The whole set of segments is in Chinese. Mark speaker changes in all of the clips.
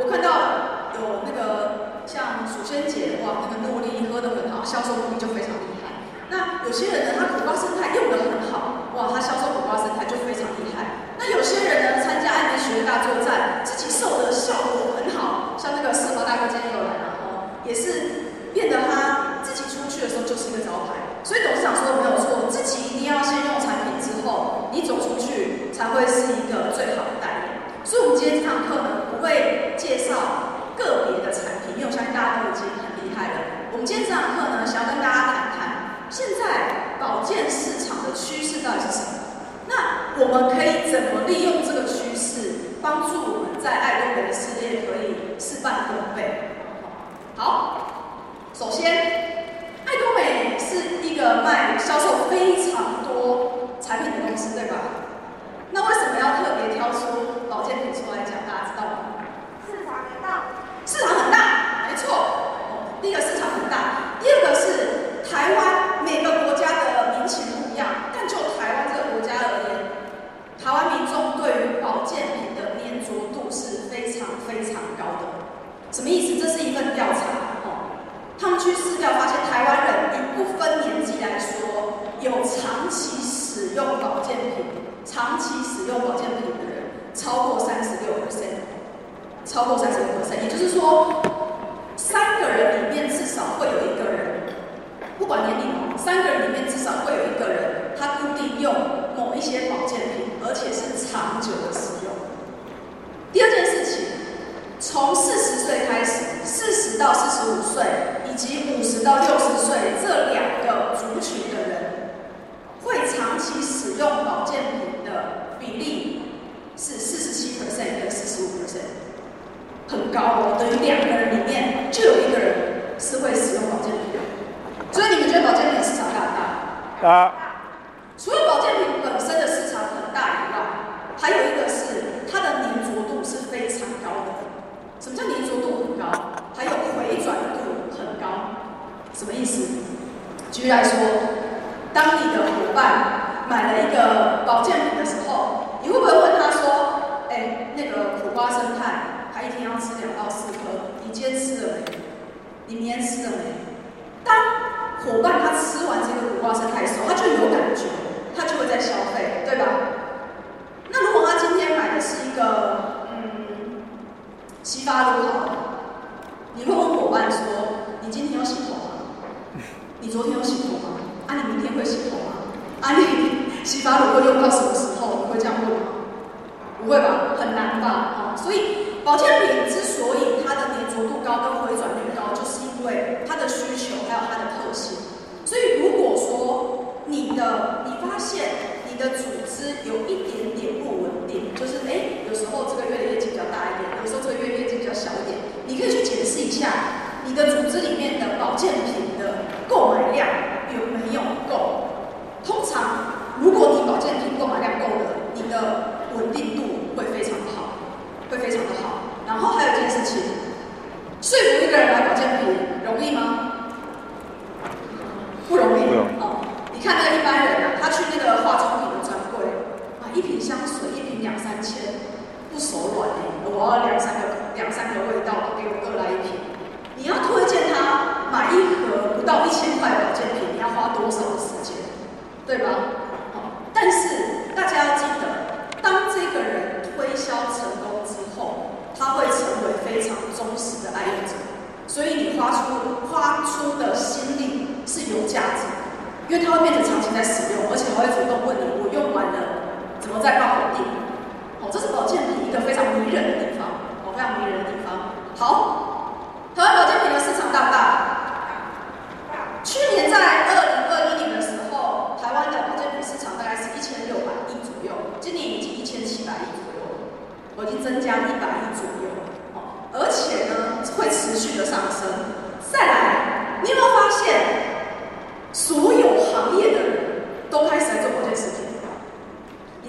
Speaker 1: 我看到有那个。像鼠仙姐哇，那个诺丽喝得很好，销售能力就非常厉害。那有些人呢，他苦瓜生态用得很好，哇，他销售苦瓜生态就非常厉害。那有些人呢，参加爱美学大作战，自己瘦的效果很好，像那个四华大哥今天又来了哦，也是变得他自己出去的时候就是一个招牌。所以董事长说的没有错，自己一定要先用产品之后，你走出去才会是一个最好的代言。所以我们今天这堂课呢，会介绍。个别的产品，因为我相信大家都已经很厉害了。我们今天这堂课呢，想要跟大家谈谈现在保健市场的趋势到底是什么？那我们可以怎么利用这个趋势，帮助我们在爱多美的事业可以事半功倍？好，首先，爱多美是一个卖销售非常多产品的公司，对吧？那为什么要特别挑出保健品出来讲？大家知道吗？市场很大，没错。第一个市场很大，第二个是台湾每个国家的民情不一样，但就台湾这个国家而言，台湾民众对于保健品的粘着度是非常非常高的。什么意思？这是一份调查哦，他们去试调发现，台湾人以不分年纪来说，有长期使用保健品、长期使用保健品的人超过三十六 percent。超过三十个 percent，也就是说，三个人里面至少会有一个人，不管年龄，三个人里面至少会有一个人，他固定用某一些保健品，而且是长久的使用。第二件事情，从四十岁开始，四十到四十五岁，及五十到六十岁这两个族群的人，会长期使用保健品的比例是四十七 percent 跟四十五 percent。很高哦，等于两个人里面就有一个人是会使用保健品的。所以你们觉得保健品市场大不大？大。除了保健品本身的市场很大以外，还有一个是它的粘着度是非常高的。什么叫粘着度很高？还有回转度很高。什么意思？举例来说，当你的伙伴买了一个保健品的时候，你会不会问他说：“哎，那个苦瓜生态？”他一天要吃两到四颗，你今天吃了没？你明天吃了没？当伙伴他吃完这个苦瓜生态的时候，他就有感觉，他就会再消费，对吧？那如果他今天买的是一个嗯西巴露好了，你说：你今天有洗头吗？你昨天有洗头吗？啊，你明天会洗头吗？啊，你洗发乳会用到什么时候？你会这样问吗？不会吧，很难吧？啊，所以。保健品之所以它的粘着度高跟回转率高，就是因为它的需求还有它的特性。所以如果说你的你发现你的组织有一点点不稳定，就是哎，有时候这个月的业绩比较大一点，有时候这个月业绩比较小一点，你可以去检视一下你的组织里面的保健品的购买量有没有够。通常如果你保健品购买量够了，你的稳定度会非常好。会非常的好，然后还有一件事情，说服一个人买保健品容易吗？不容易。哦，你看那个一般人啊，他去那个化妆品的专柜，买一瓶香水，一瓶两三千，不手软哎，我要两三个两三个味道，给我各来一瓶。你要推荐他买一盒不到一千块的保健品，你要花多少的时间？对吧？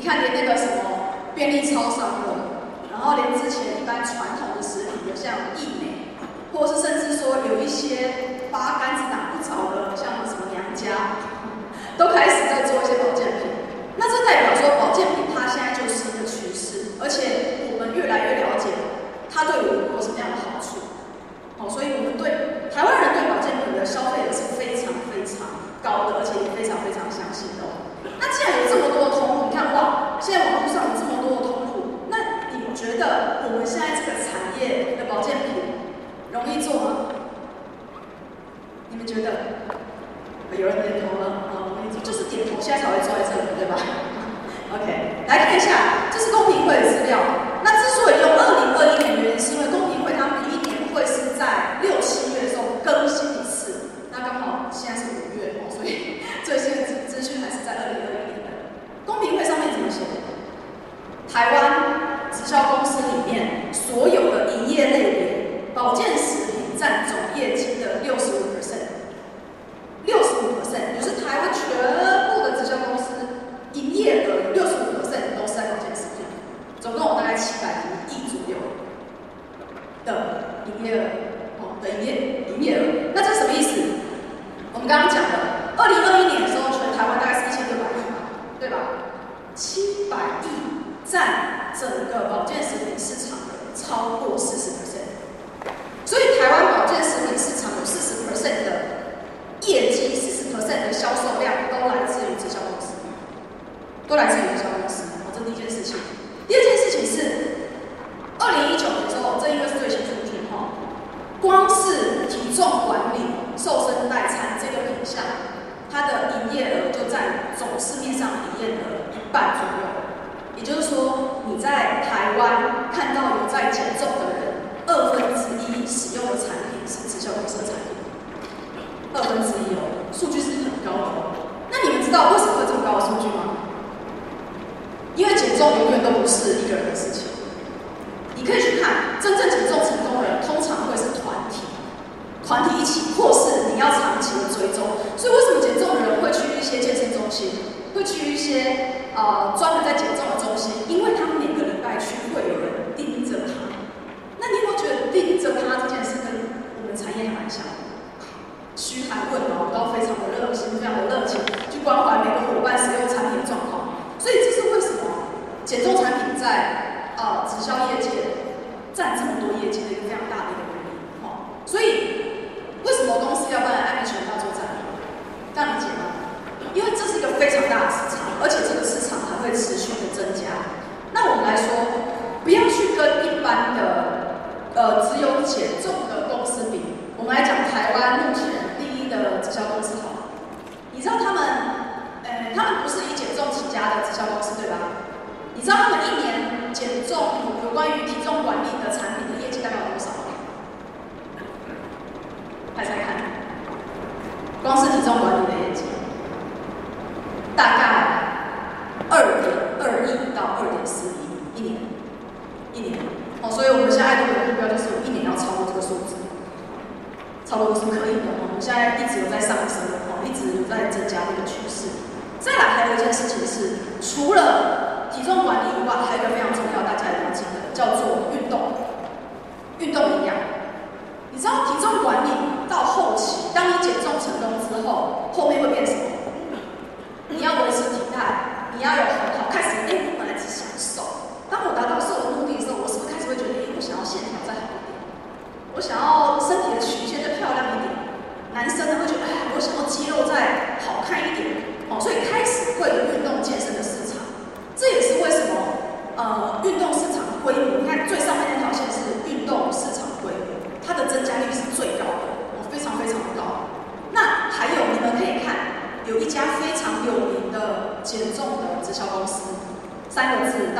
Speaker 1: 你看连那个什么便利超商的然后连之前一般传统的食品的像益美或是甚至说有一些八竿子打不着的像什么娘家都开始在做一些保健品那这代表说保健品它现在就是一个趋势而且我们越来越了解它对我们有什么样的好处哦所以我们对台湾人对保健品的消费也是非常非常高的而且也非常非常相信的那既然有这么多的通路，你看哇，现在网络上有这么多的通路，那你觉得我们现在这个产业的保健品容易做吗？你们觉得？有人点头了，啊、容易做，就是点头，现在才会坐在这里，对吧？OK，来看一下，这是公平会的资料。那之所以用二零二一年，原因是因为公平会他们一年会是在。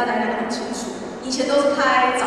Speaker 1: 大家都很清楚以前都是拍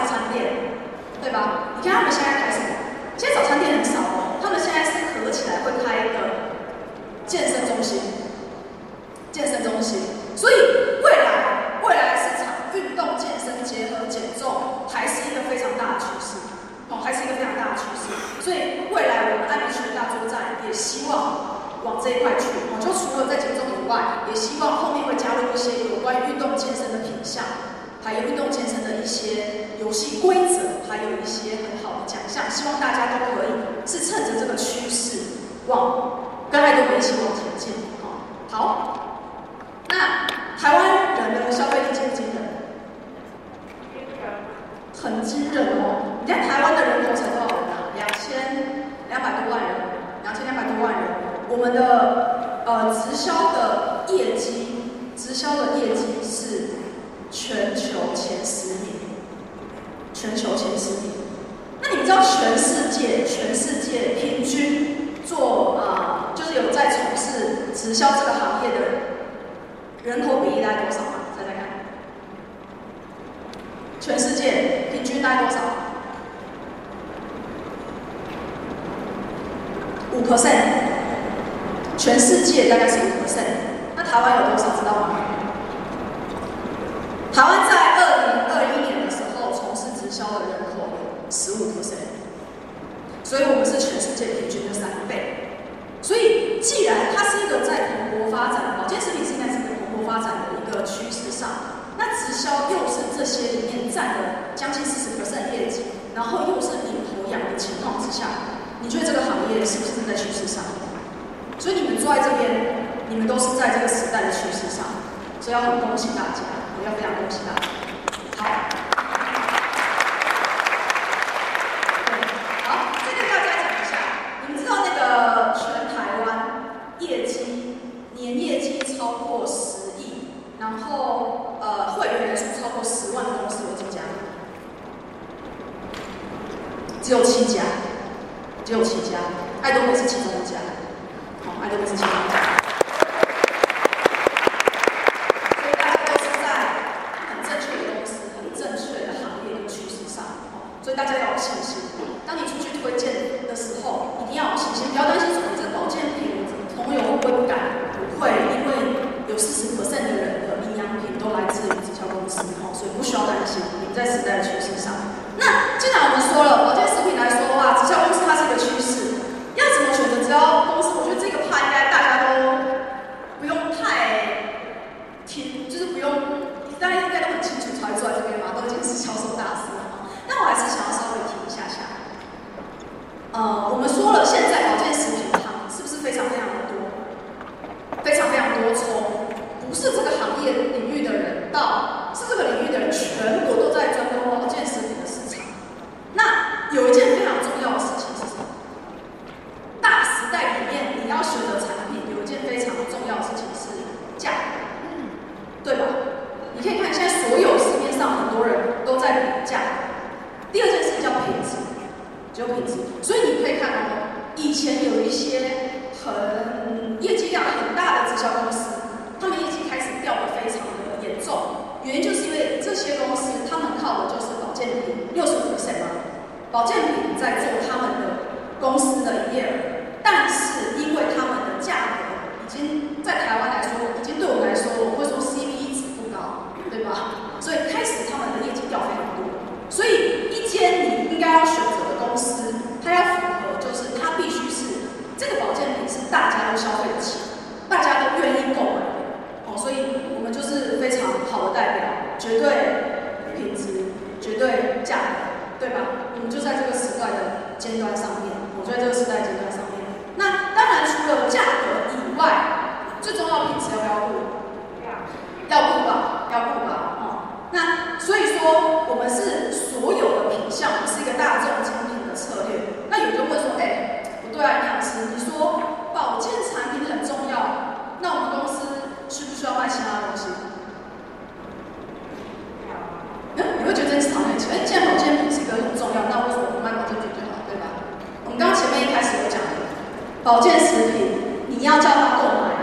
Speaker 1: 保健食品你要叫他购买。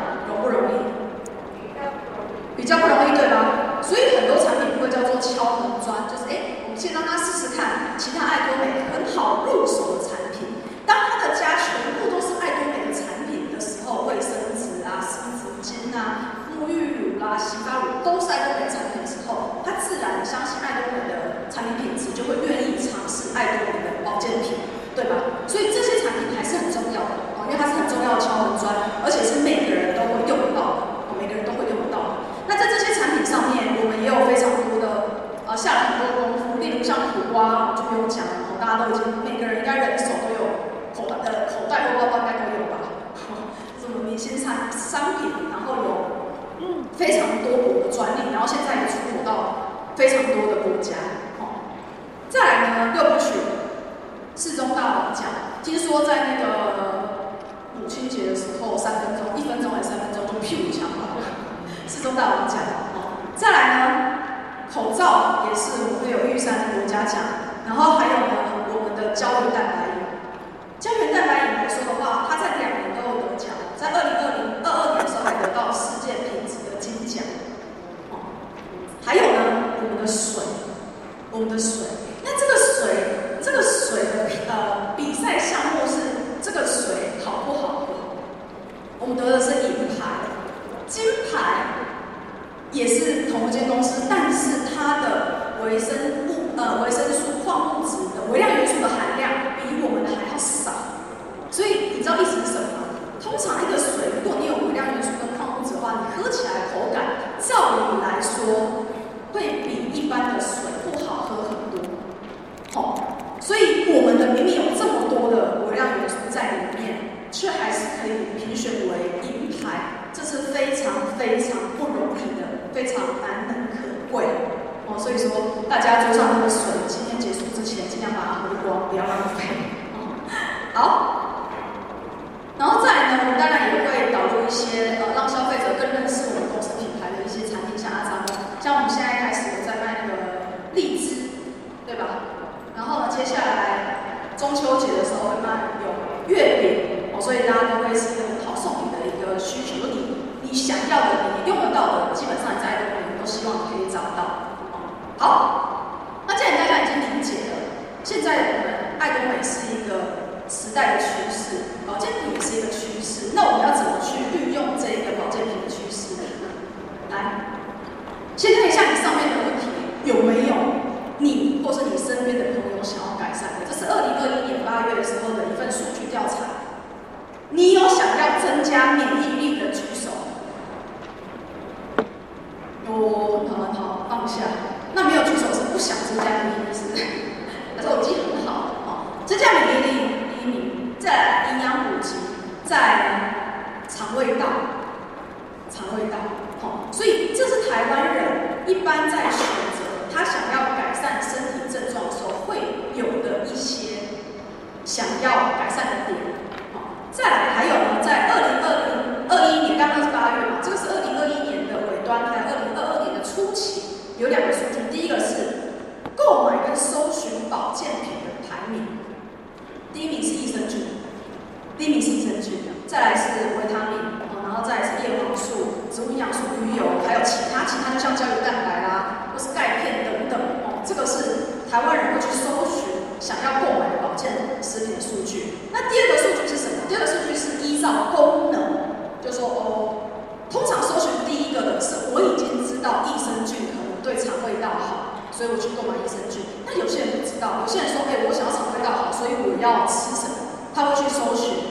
Speaker 1: agora. 再来是维他命，然后再来是叶黄素、植物营养素、鱼油，还有其他其他，就像胶原蛋白啦。或是钙片等等哦，这个是台湾人会去搜寻想要购买的保健食品的数据。那第二个数据是什么？第二个数据是依照功能，就说哦，通常搜寻第一个的是我已经知道益生菌可能对肠胃道好，所以我去购买益生菌。那有些人不知道，有些人说，哎，我想要肠胃道好，所以我要吃什么？他会去搜寻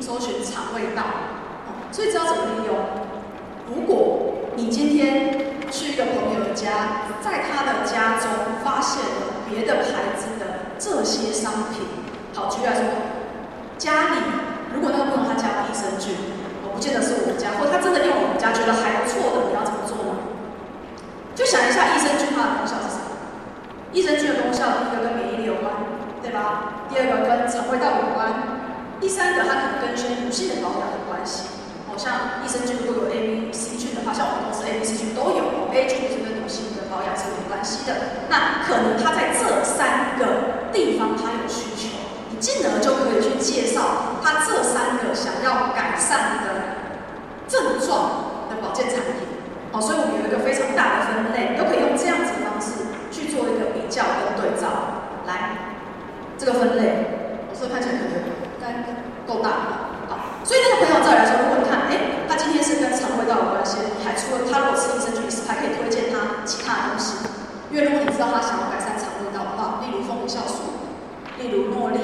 Speaker 1: 搜寻肠胃道。所以知道怎么利用。如果你今天去一个朋友家，在他的家中发现了别的牌子的这些商品。好，举例来说，家里如果那个朋友他家有益生菌，我不见得是我们家，或他真的用我们家觉得还不错的，你要怎么做呢？就想一下益生菌它的功效是什么？益生菌的功效，第一个跟免疫力有关，对吧？第二个跟肠胃道有关，第三个它可能跟一些女性的保养有关系。哦像益生菌如果有 A、B、C 菌的话，像我们公司 A、B、C 菌都有。A 菌是跟女性的保养是有关系的。那可能它在这三个地方它有需求，你进而就可以去介绍它这三个想要改善的症状的保健产品。哦，所以我们有一个非常大的分类，都可以用这样子的方式去做一个比较跟对照。来，这个分类，我说看起来可能够大。所以那个朋友再来说，如果你看，哎，他今天是跟肠胃道有关系，还除了他如果吃益生菌，是还可以推荐他其他的东西。因为如果你知道他想要改善肠胃道的话，例如蜂蜜酵素，例如诺丽，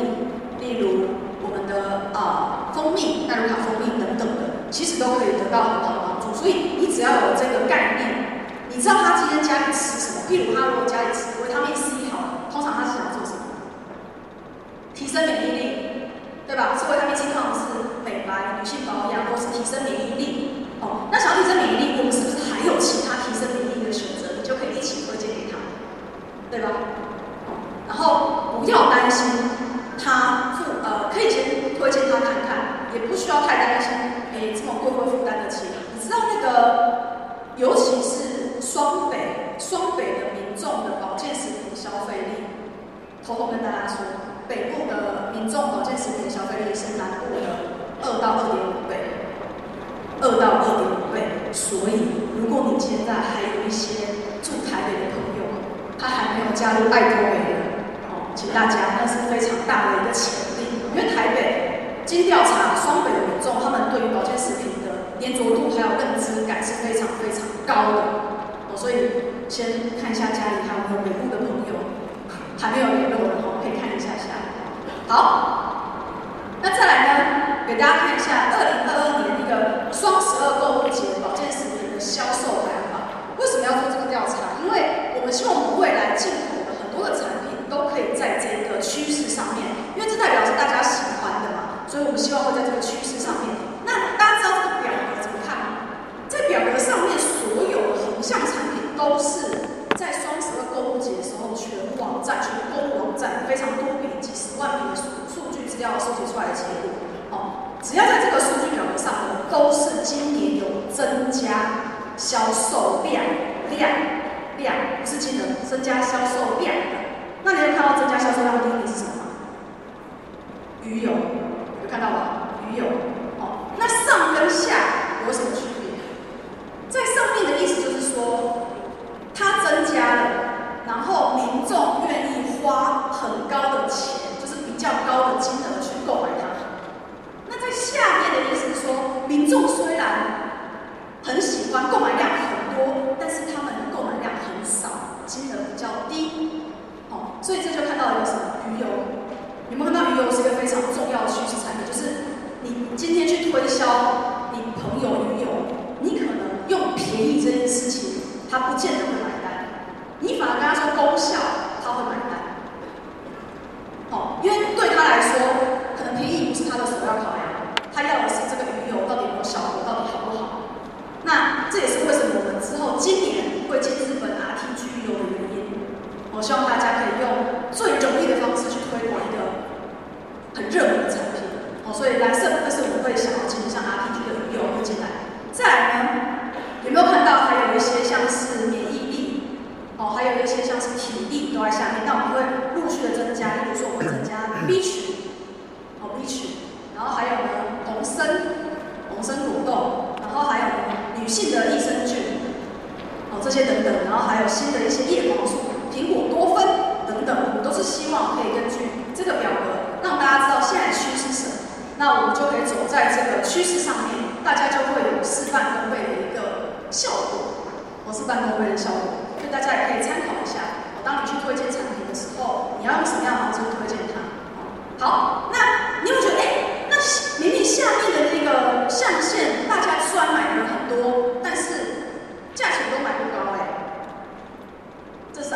Speaker 1: 例如我们的啊、蜂蜜、奈卢卡蜂蜜等等的，其实都可以得到很好的帮助。所以你只要有这个概念，你知道他今天家里吃什么，譬如他如果家里吃维他命 C 好，通常他是想做什么？提升免疫力，对吧？是维他命 C 抗是。美白、女性保养，或是提升免疫力。哦，那想要提升免疫力，我们是不是还有其他提升免疫力的选择？你就可以一起推荐给他，对吧？然后不要担心他负，呃，可以先推荐他看看。也不需要太担心，哎，这么贵会负担得起。你知道那个，尤其是双北，双北的民众的保健食品消费力，偷偷跟大家说，北部的民众保健食品消费力是南部的二到二点五倍，二到二点五倍。所以，如果你现在还有一些住台北的朋友，他还没有加入爱多美的，哦，请大家，那是非常大的一个潜力，因为台北。经调查，双北的民众他们对于保健食品的黏着度还有认知感是非常非常高的哦，所以先看一下家里还有没有北部的朋友还没有联络的哦，好，那再来呢，给大家看一下二零二二年一个双十二购物节保健食品的销售排行榜。为什么要做这个调查？因为我们希望我们未来进口的很多的产品都可以在这个趋势上面，因为这代表是大家喜欢的嘛。所以我们希望会在这个趋势上面。那大家知道这个表格怎么看吗？在表格上面所有的横向产品都是在双十二购物节的时候，全网站、全购物网站非常多笔、几十万笔的数要收集出来的结果。哦，只要在这个数据表格上呢，都是今年有增加销售量、量、量，不是今年，增加销售量的。那你会看到增加销售量的定义是什么吗？鱼油。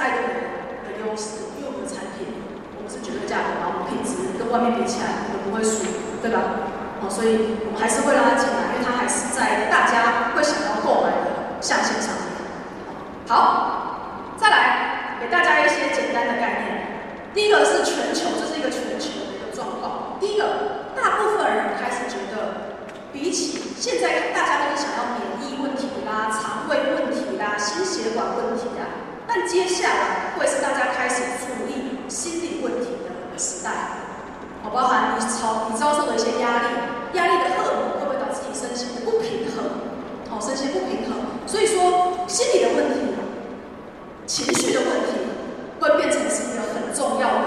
Speaker 1: 爱多美的优势，因为我们的产品。我们是绝对价格，然后品质跟外面比起来，我们不会输，对吧？哦，所以我们还是会让他进来，因为它还是在大家会想要购买的象限上面。好，再来给大家一些简单的概念。第一个是全球，这是一个全球的一个状况。第一个，大部分人开始觉得，比起现在大家都是想要免疫问题啦、肠胃问题啦、心血管问题，但接下来会是大家开始注意。心理问题的时代，哦，包含你遭你遭受的一些压力，压力的荷尔蒙会不会导致你身心的不平衡？哦，身心不平衡，所以说心理的问题、情绪的问题会变成是一个很重要的，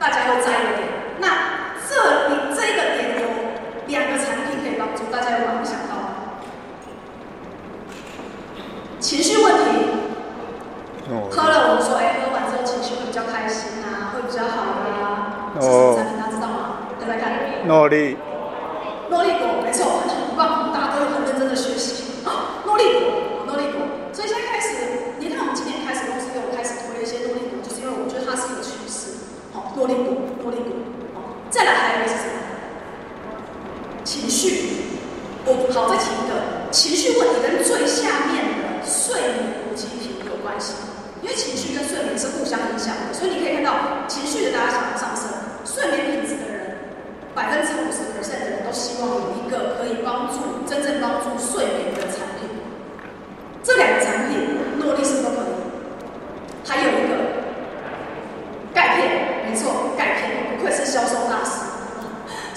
Speaker 1: 大家会在意的点。那这里这个点有两个产品可以帮助大家，有没有想到？情绪问题，喝了我们说，哎，喝完之后情绪会比较开心啊，会比较好啊。这是什么产品？大家知道吗？再来看。诺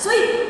Speaker 1: 所以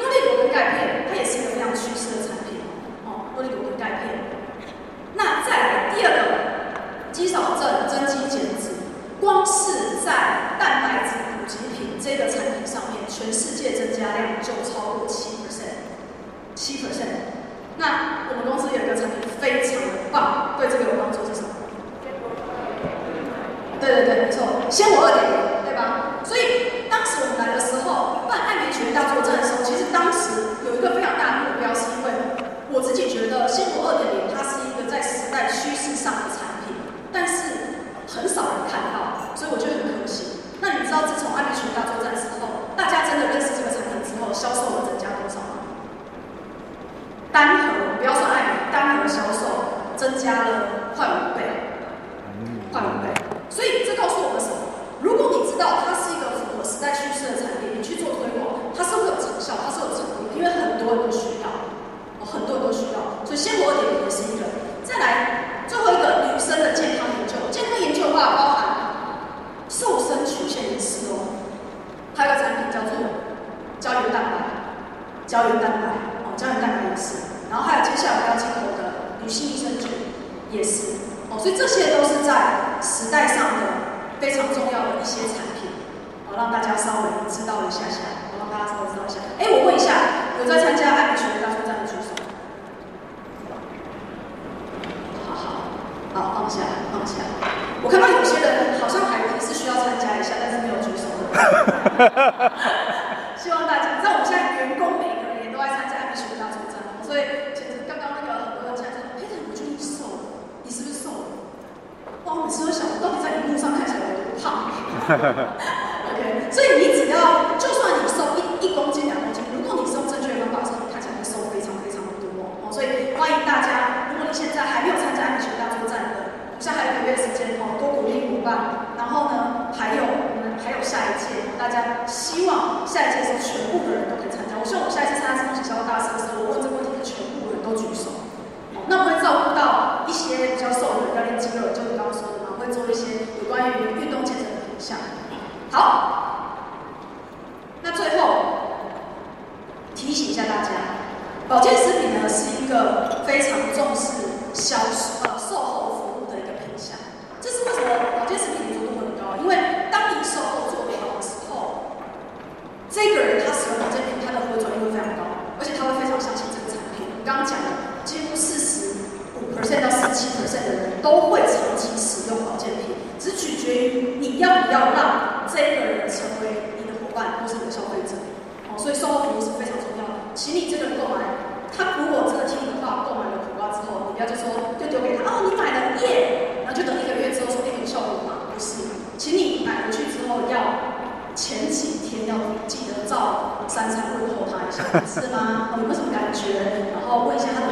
Speaker 1: 哇，我每小想，我到底在荧幕上看起来有多胖？OK，所以你只要，就算你瘦一一公斤、两公斤，如果你是用正确的方法，你看起来会瘦非常非常的多哦。所以欢迎大家，如果你现在还没有参加安全大作战的，现在还有一个月时间哦，多鼓励鼓吧。然后呢，还有我们还有下一届，大家希望下一届是全部的人都可以参加。我希望我下一次参加这种学校大师的时。都会长期使用保健品只取决于你要不要让这个人成为你的伙伴或是你的消费者。哦所以售后服务是非常重要的。请你这个人购买他如果真的听你的话购买了苦瓜之后你不要就说就丢给他哦你买了耶然后就等一个月之后说哎有效果吗？不是请你买回去之后要前几天要记得照三餐问候他一下是吗？你没有什么感觉？然后问一下他